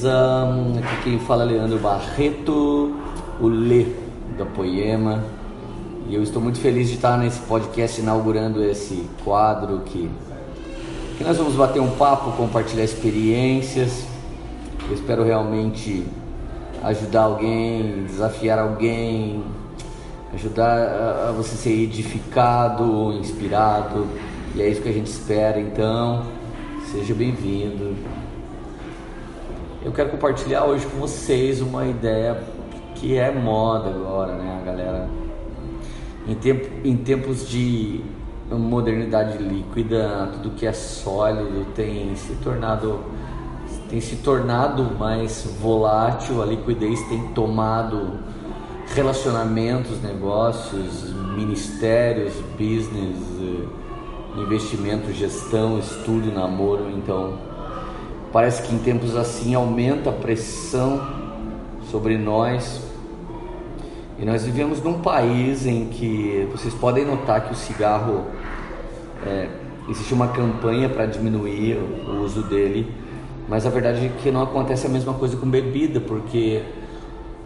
beleza? Aqui quem fala é Leandro Barreto, o Lê da Poema. E eu estou muito feliz de estar nesse podcast inaugurando esse quadro que, que nós vamos bater um papo, compartilhar experiências. Eu espero realmente ajudar alguém, desafiar alguém, ajudar a você ser edificado, inspirado. E é isso que a gente espera, então seja bem-vindo. Eu quero compartilhar hoje com vocês uma ideia que é moda agora, né, galera? Em, tempo, em tempos de modernidade líquida, tudo que é sólido tem se tornado tem se tornado mais volátil, a liquidez tem tomado relacionamentos, negócios, ministérios, business, eh, investimento, gestão, estudo, namoro, então Parece que em tempos assim aumenta a pressão sobre nós. E nós vivemos num país em que vocês podem notar que o cigarro é, existe uma campanha para diminuir o uso dele, mas a verdade é que não acontece a mesma coisa com bebida, porque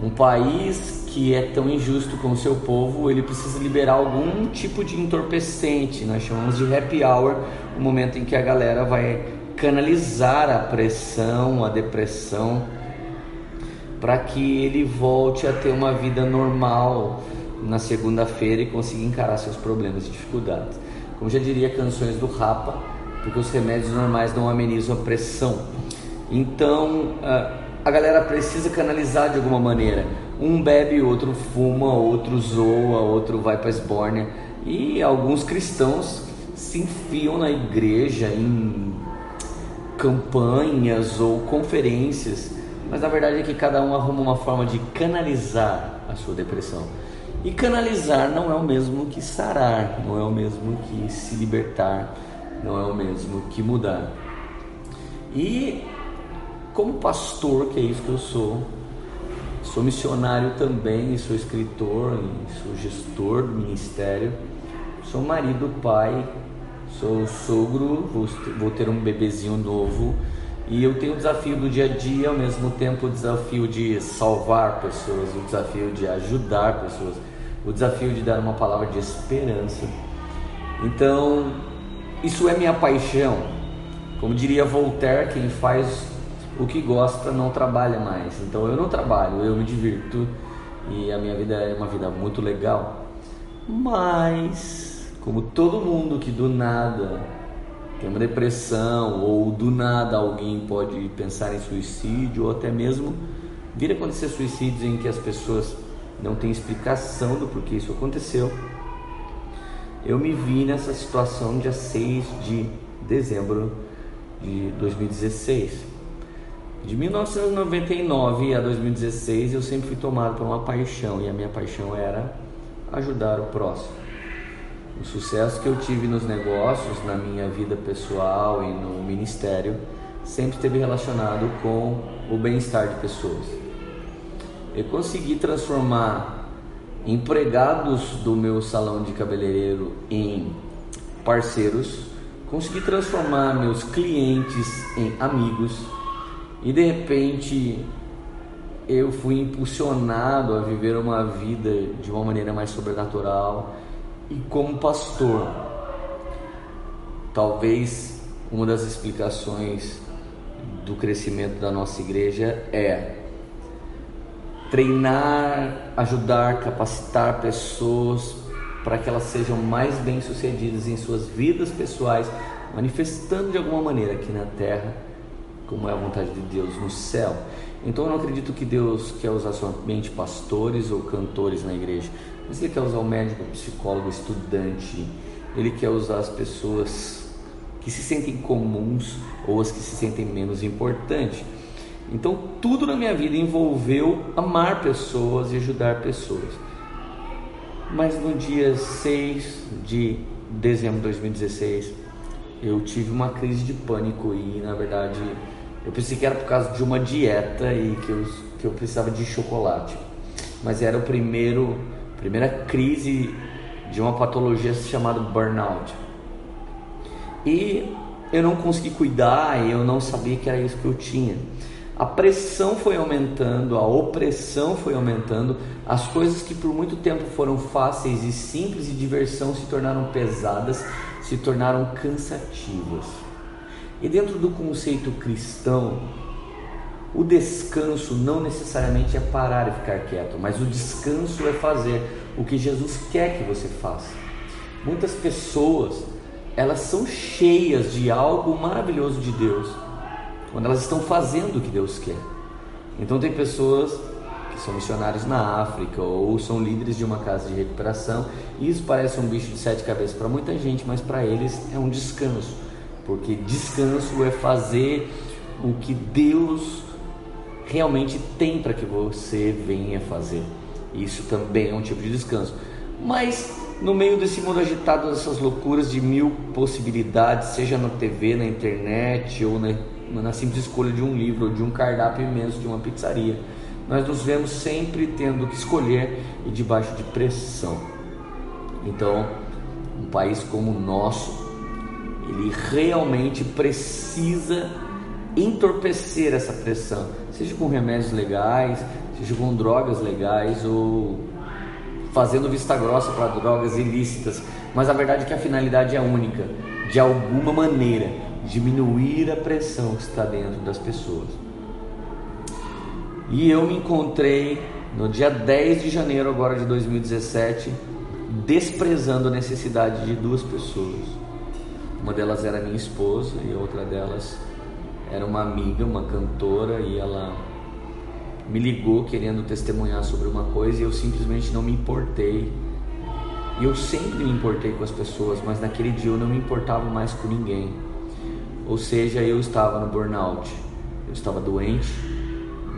um país que é tão injusto com o seu povo, ele precisa liberar algum tipo de entorpecente. Nós chamamos de happy hour, o momento em que a galera vai canalizar a pressão, a depressão, para que ele volte a ter uma vida normal na segunda-feira e consiga encarar seus problemas e dificuldades. Como já diria canções do Rapa, porque os remédios normais não amenizam a pressão. Então a galera precisa canalizar de alguma maneira. Um bebe, outro fuma, outro zoa, outro vai para esbórnia. E alguns cristãos se enfiam na igreja em campanhas ou conferências, mas na verdade é que cada um arruma uma forma de canalizar a sua depressão. E canalizar não é o mesmo que sarar, não é o mesmo que se libertar, não é o mesmo que mudar. E como pastor, que é isso que eu sou, sou missionário também, sou escritor, sou gestor do ministério, sou marido, pai, Sou sogro, vou, ter um bebezinho novo e eu tenho o desafio do dia a dia, ao mesmo tempo o desafio de salvar pessoas, o desafio de ajudar pessoas, o desafio de dar uma palavra de esperança. Então, isso é minha paixão. Como diria Voltaire, quem faz o que gosta não trabalha mais. Então eu não trabalho, eu me divirto e a minha vida é uma vida muito legal. Mas como todo mundo que do nada tem uma depressão ou do nada alguém pode pensar em suicídio ou até mesmo vir a acontecer suicídios em que as pessoas não têm explicação do porquê isso aconteceu. Eu me vi nessa situação dia 6 de dezembro de 2016. De 1999 a 2016 eu sempre fui tomado por uma paixão e a minha paixão era ajudar o próximo. O sucesso que eu tive nos negócios, na minha vida pessoal e no ministério, sempre esteve relacionado com o bem-estar de pessoas. Eu consegui transformar empregados do meu salão de cabeleireiro em parceiros, consegui transformar meus clientes em amigos e de repente eu fui impulsionado a viver uma vida de uma maneira mais sobrenatural e como pastor, talvez uma das explicações do crescimento da nossa igreja é treinar, ajudar, capacitar pessoas para que elas sejam mais bem-sucedidas em suas vidas pessoais, manifestando de alguma maneira aqui na terra como é a vontade de Deus no céu. Então eu não acredito que Deus quer usar somente pastores ou cantores na igreja, mas Ele quer usar o médico, o psicólogo, o estudante, Ele quer usar as pessoas que se sentem comuns ou as que se sentem menos importantes. Então tudo na minha vida envolveu amar pessoas e ajudar pessoas. Mas no dia 6 de dezembro de 2016, eu tive uma crise de pânico e na verdade eu pensei que era por causa de uma dieta e que eu, que eu precisava de chocolate. Mas era o primeiro, primeira crise de uma patologia chamada burnout. E eu não consegui cuidar eu não sabia que era isso que eu tinha. a pressão foi aumentando, a opressão foi aumentando, as coisas que por muito tempo foram fáceis e simples e diversão se tornaram pesadas, se tornaram cansativas. E dentro do conceito cristão, o descanso não necessariamente é parar e ficar quieto, mas o descanso é fazer o que Jesus quer que você faça. Muitas pessoas, elas são cheias de algo maravilhoso de Deus, quando elas estão fazendo o que Deus quer. Então tem pessoas que são missionários na África ou são líderes de uma casa de recuperação, e isso parece um bicho de sete cabeças para muita gente, mas para eles é um descanso, porque descanso é fazer o que Deus realmente tem para que você venha fazer. Isso também é um tipo de descanso. Mas no meio desse mundo agitado, dessas loucuras de mil possibilidades, seja na TV, na internet ou na, na simples escolha de um livro ou de um cardápio imenso de uma pizzaria, nós nos vemos sempre tendo que escolher e debaixo de pressão. Então, um país como o nosso, ele realmente precisa entorpecer essa pressão, seja com remédios legais, seja com drogas legais ou fazendo vista grossa para drogas ilícitas, mas a verdade é que a finalidade é única, de alguma maneira diminuir a pressão que está dentro das pessoas. E eu me encontrei no dia 10 de janeiro agora de 2017 desprezando a necessidade de duas pessoas. Uma delas era minha esposa e outra delas era uma amiga, uma cantora, e ela me ligou querendo testemunhar sobre uma coisa e eu simplesmente não me importei. E eu sempre me importei com as pessoas, mas naquele dia eu não me importava mais com ninguém. Ou seja, eu estava no burnout, eu estava doente,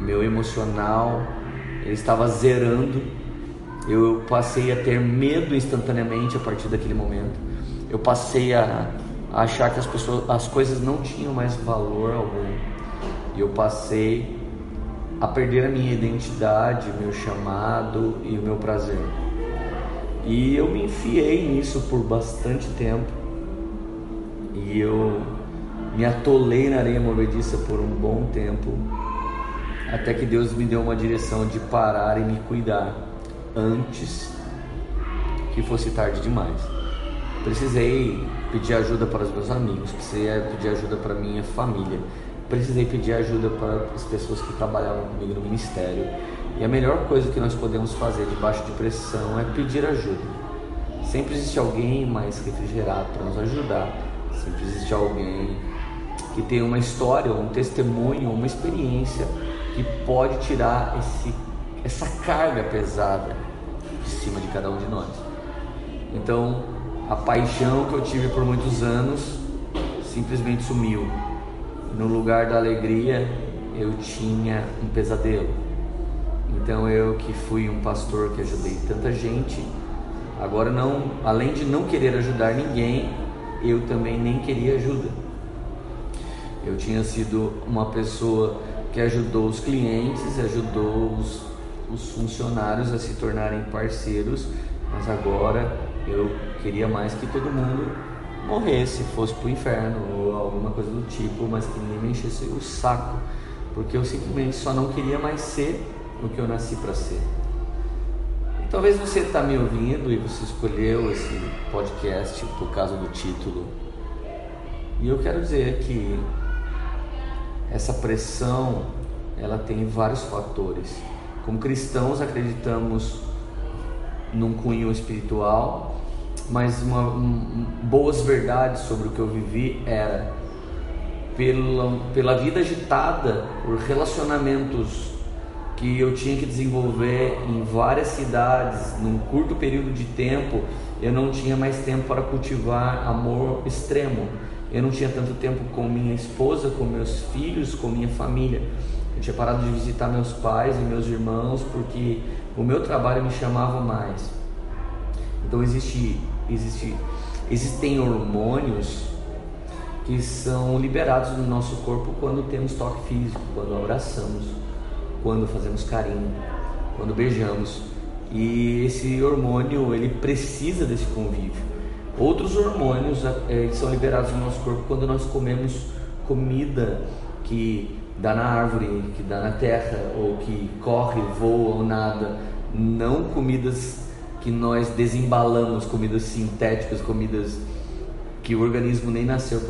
meu emocional ele estava zerando. Eu passei a ter medo instantaneamente a partir daquele momento. Eu passei a achar que as pessoas, as coisas não tinham mais valor algum. E eu passei a perder a minha identidade, meu chamado e o meu prazer. E eu me enfiei nisso por bastante tempo. E eu me atolei na areia movediça por um bom tempo, até que Deus me deu uma direção de parar e me cuidar antes que fosse tarde demais. Precisei pedir ajuda para os meus amigos, precisei pedir ajuda para minha família, precisei pedir ajuda para as pessoas que trabalhavam comigo no ministério. E a melhor coisa que nós podemos fazer debaixo de pressão é pedir ajuda. Sempre existe alguém mais refrigerado para nos ajudar. Sempre existe alguém que tem uma história, um testemunho, uma experiência que pode tirar esse, essa carga pesada de cima de cada um de nós. Então, a paixão que eu tive por muitos anos simplesmente sumiu. No lugar da alegria, eu tinha um pesadelo. Então eu que fui um pastor que ajudei tanta gente, agora não, além de não querer ajudar ninguém, eu também nem queria ajuda. Eu tinha sido uma pessoa que ajudou os clientes, ajudou os, os funcionários a se tornarem parceiros, mas agora eu queria mais que todo mundo morresse, fosse pro inferno ou alguma coisa do tipo, mas que ninguém me enchesse o saco, porque eu simplesmente só não queria mais ser o que eu nasci para ser. E talvez você está me ouvindo e você escolheu esse podcast por causa do título. E eu quero dizer que essa pressão ela tem vários fatores. Como cristãos acreditamos num cunho espiritual, mas uma, um, boas verdades sobre o que eu vivi era pela, pela vida agitada, por relacionamentos que eu tinha que desenvolver em várias cidades, num curto período de tempo, eu não tinha mais tempo para cultivar amor extremo. Eu não tinha tanto tempo com minha esposa, com meus filhos, com minha família. Eu tinha parado de visitar meus pais e meus irmãos porque o meu trabalho me chamava mais. Então existe, existe, existem hormônios que são liberados no nosso corpo quando temos toque físico, quando abraçamos, quando fazemos carinho, quando beijamos. E esse hormônio ele precisa desse convívio. Outros hormônios é, são liberados no nosso corpo quando nós comemos comida que dá na árvore, que dá na terra, ou que corre, voa ou nada, não comidas que nós desembalamos, comidas sintéticas, comidas que o organismo nem nasceu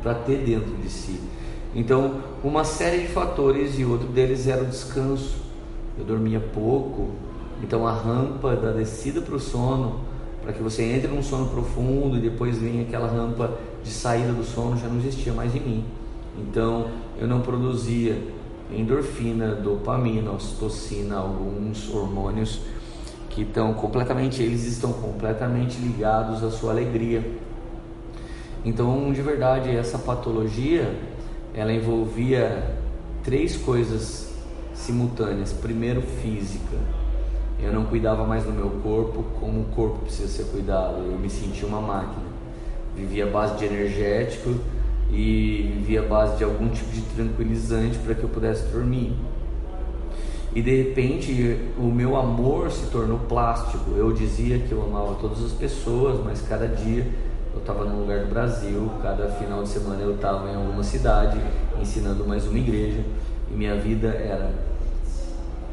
para ter dentro de si. Então, uma série de fatores e outro deles era o descanso. Eu dormia pouco, então a rampa da descida para o sono, para que você entre num sono profundo e depois venha aquela rampa de saída do sono, já não existia mais em mim. Então, eu não produzia endorfina, dopamina, ocitocina, alguns hormônios que estão completamente, eles estão completamente ligados à sua alegria. Então, de verdade, essa patologia, ela envolvia três coisas simultâneas. Primeiro, física. Eu não cuidava mais do meu corpo como o corpo precisa ser cuidado. Eu me sentia uma máquina. Vivia à base de energético e vivia à base de algum tipo de tranquilizante para que eu pudesse dormir. E de repente o meu amor se tornou plástico. Eu dizia que eu amava todas as pessoas, mas cada dia eu estava num lugar do Brasil, cada final de semana eu estava em alguma cidade ensinando mais uma igreja e minha vida era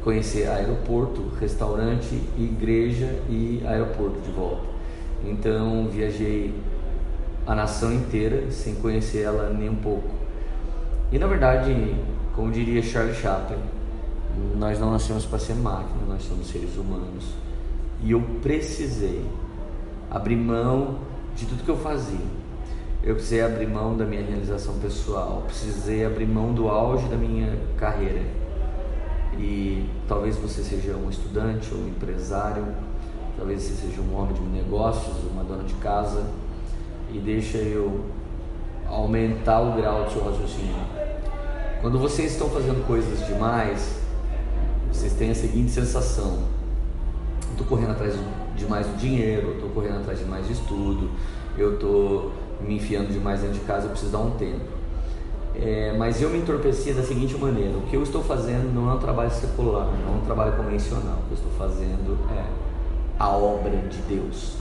conhecer aeroporto, restaurante, igreja e aeroporto de volta. Então viajei a nação inteira sem conhecer ela nem um pouco. E na verdade, como diria Charlie Chaplin, nós não nascemos para ser máquina, nós somos seres humanos. E eu precisei abrir mão de tudo que eu fazia. Eu precisei abrir mão da minha realização pessoal, precisei abrir mão do auge da minha carreira. E talvez você seja um estudante ou um empresário, talvez você seja um homem de negócios, uma dona de casa, e deixa eu aumentar o grau do seu raciocínio. Quando vocês estão fazendo coisas demais, vocês têm a seguinte sensação: estou correndo atrás de mais dinheiro, estou correndo atrás de mais estudo, eu estou me enfiando demais dentro de casa, eu preciso dar um tempo. É, mas eu me entorpecia da seguinte maneira: o que eu estou fazendo não é um trabalho secular, não é um trabalho convencional. O que eu estou fazendo é a obra de Deus.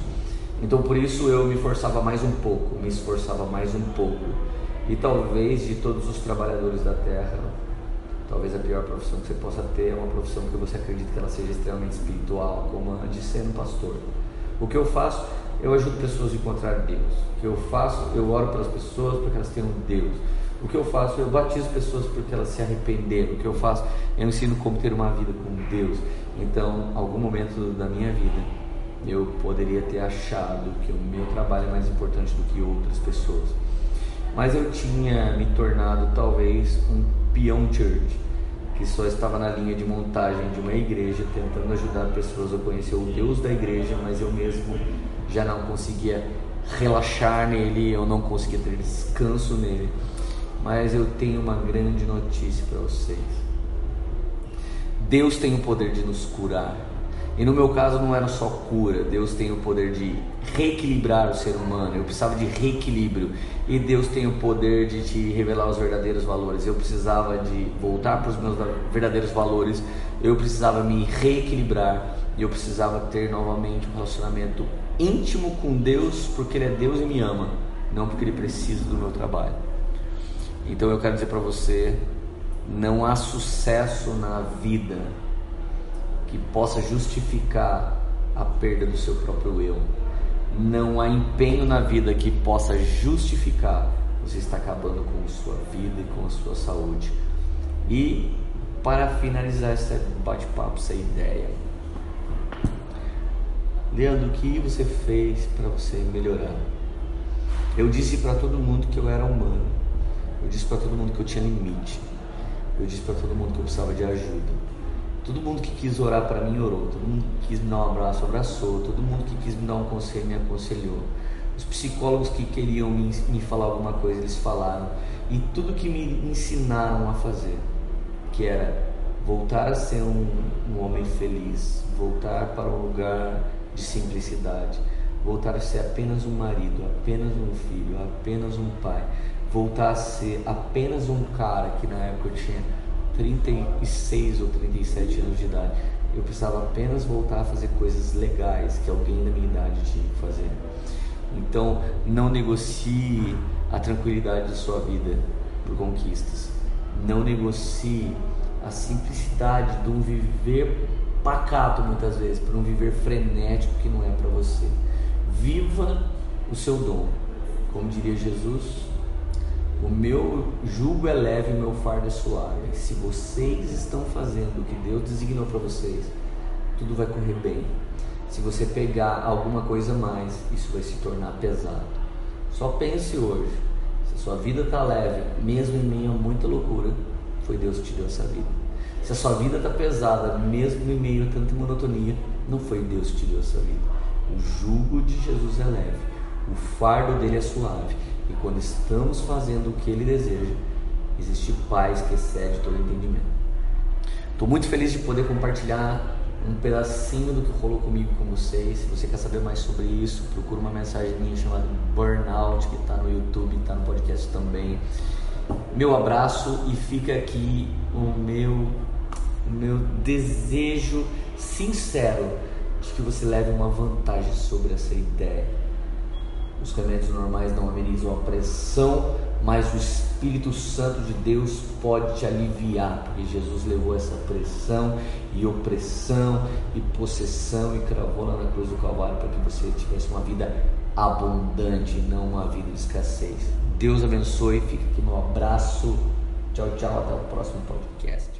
Então por isso eu me forçava mais um pouco, me esforçava mais um pouco. E talvez de todos os trabalhadores da terra, talvez a pior profissão que você possa ter é uma profissão que você acredita que ela seja extremamente espiritual, como a de ser um pastor. O que eu faço, eu ajudo pessoas a encontrar Deus. O que eu faço, eu oro pelas pessoas para que elas tenham Deus. O que eu faço, eu batizo pessoas porque elas se arrependeram. O que eu faço, eu ensino como ter uma vida com Deus. Então, algum momento da minha vida, eu poderia ter achado que o meu trabalho é mais importante do que outras pessoas. Mas eu tinha me tornado talvez um church, que só estava na linha de montagem de uma igreja, tentando ajudar pessoas a conhecer o Deus da igreja, mas eu mesmo já não conseguia relaxar nele, eu não conseguia ter descanso nele. Mas eu tenho uma grande notícia para vocês. Deus tem o poder de nos curar. E no meu caso não era só cura, Deus tem o poder de reequilibrar o ser humano. Eu precisava de reequilíbrio e Deus tem o poder de te revelar os verdadeiros valores. Eu precisava de voltar para os meus verdadeiros valores. Eu precisava me reequilibrar e eu precisava ter novamente um relacionamento íntimo com Deus, porque Ele é Deus e me ama, não porque Ele precisa do meu trabalho. Então eu quero dizer para você: não há sucesso na vida que possa justificar a perda do seu próprio eu. Não há empenho na vida que possa justificar você estar acabando com a sua vida e com a sua saúde. E para finalizar esse bate-papo, essa ideia, Leandro, o que você fez para você melhorar? Eu disse para todo mundo que eu era humano. Eu disse para todo mundo que eu tinha limite. Eu disse para todo mundo que eu precisava de ajuda. Todo mundo que quis orar para mim orou, todo mundo que quis me dar um abraço abraçou, todo mundo que quis me dar um conselho me aconselhou. Os psicólogos que queriam me, me falar alguma coisa, eles falaram. E tudo que me ensinaram a fazer, que era voltar a ser um, um homem feliz, voltar para um lugar de simplicidade, voltar a ser apenas um marido, apenas um filho, apenas um pai, voltar a ser apenas um cara que na época eu tinha 36 ou 37 anos de idade. Eu precisava apenas voltar a fazer coisas legais que alguém da minha idade tinha que fazer. Então, não negocie a tranquilidade da sua vida por conquistas. Não negocie a simplicidade de um viver pacato muitas vezes por um viver frenético que não é para você. Viva o seu dom. Como diria Jesus, o meu jugo é leve o meu fardo é suave. Se vocês estão fazendo o que Deus designou para vocês, tudo vai correr bem. Se você pegar alguma coisa a mais, isso vai se tornar pesado. Só pense hoje. Se a sua vida está leve, mesmo em meio a muita loucura, foi Deus que te deu essa vida. Se a sua vida está pesada, mesmo em meio a tanta monotonia, não foi Deus que te deu essa vida. O jugo de Jesus é leve, o fardo dele é suave. E quando estamos fazendo o que ele deseja, existe paz que excede todo entendimento. Estou muito feliz de poder compartilhar um pedacinho do que rolou comigo com vocês. Se você quer saber mais sobre isso, procura uma mensagem minha chamada Burnout, que está no YouTube, está no podcast também. Meu abraço e fica aqui o meu, o meu desejo sincero de que você leve uma vantagem sobre essa ideia. Os remédios normais não amenizam a pressão, mas o Espírito Santo de Deus pode te aliviar, porque Jesus levou essa pressão e opressão e possessão e cravou lá na cruz do Calvário para que você tivesse uma vida abundante, não uma vida de escassez. Deus abençoe, fica aqui meu abraço. Tchau, tchau, até o próximo podcast.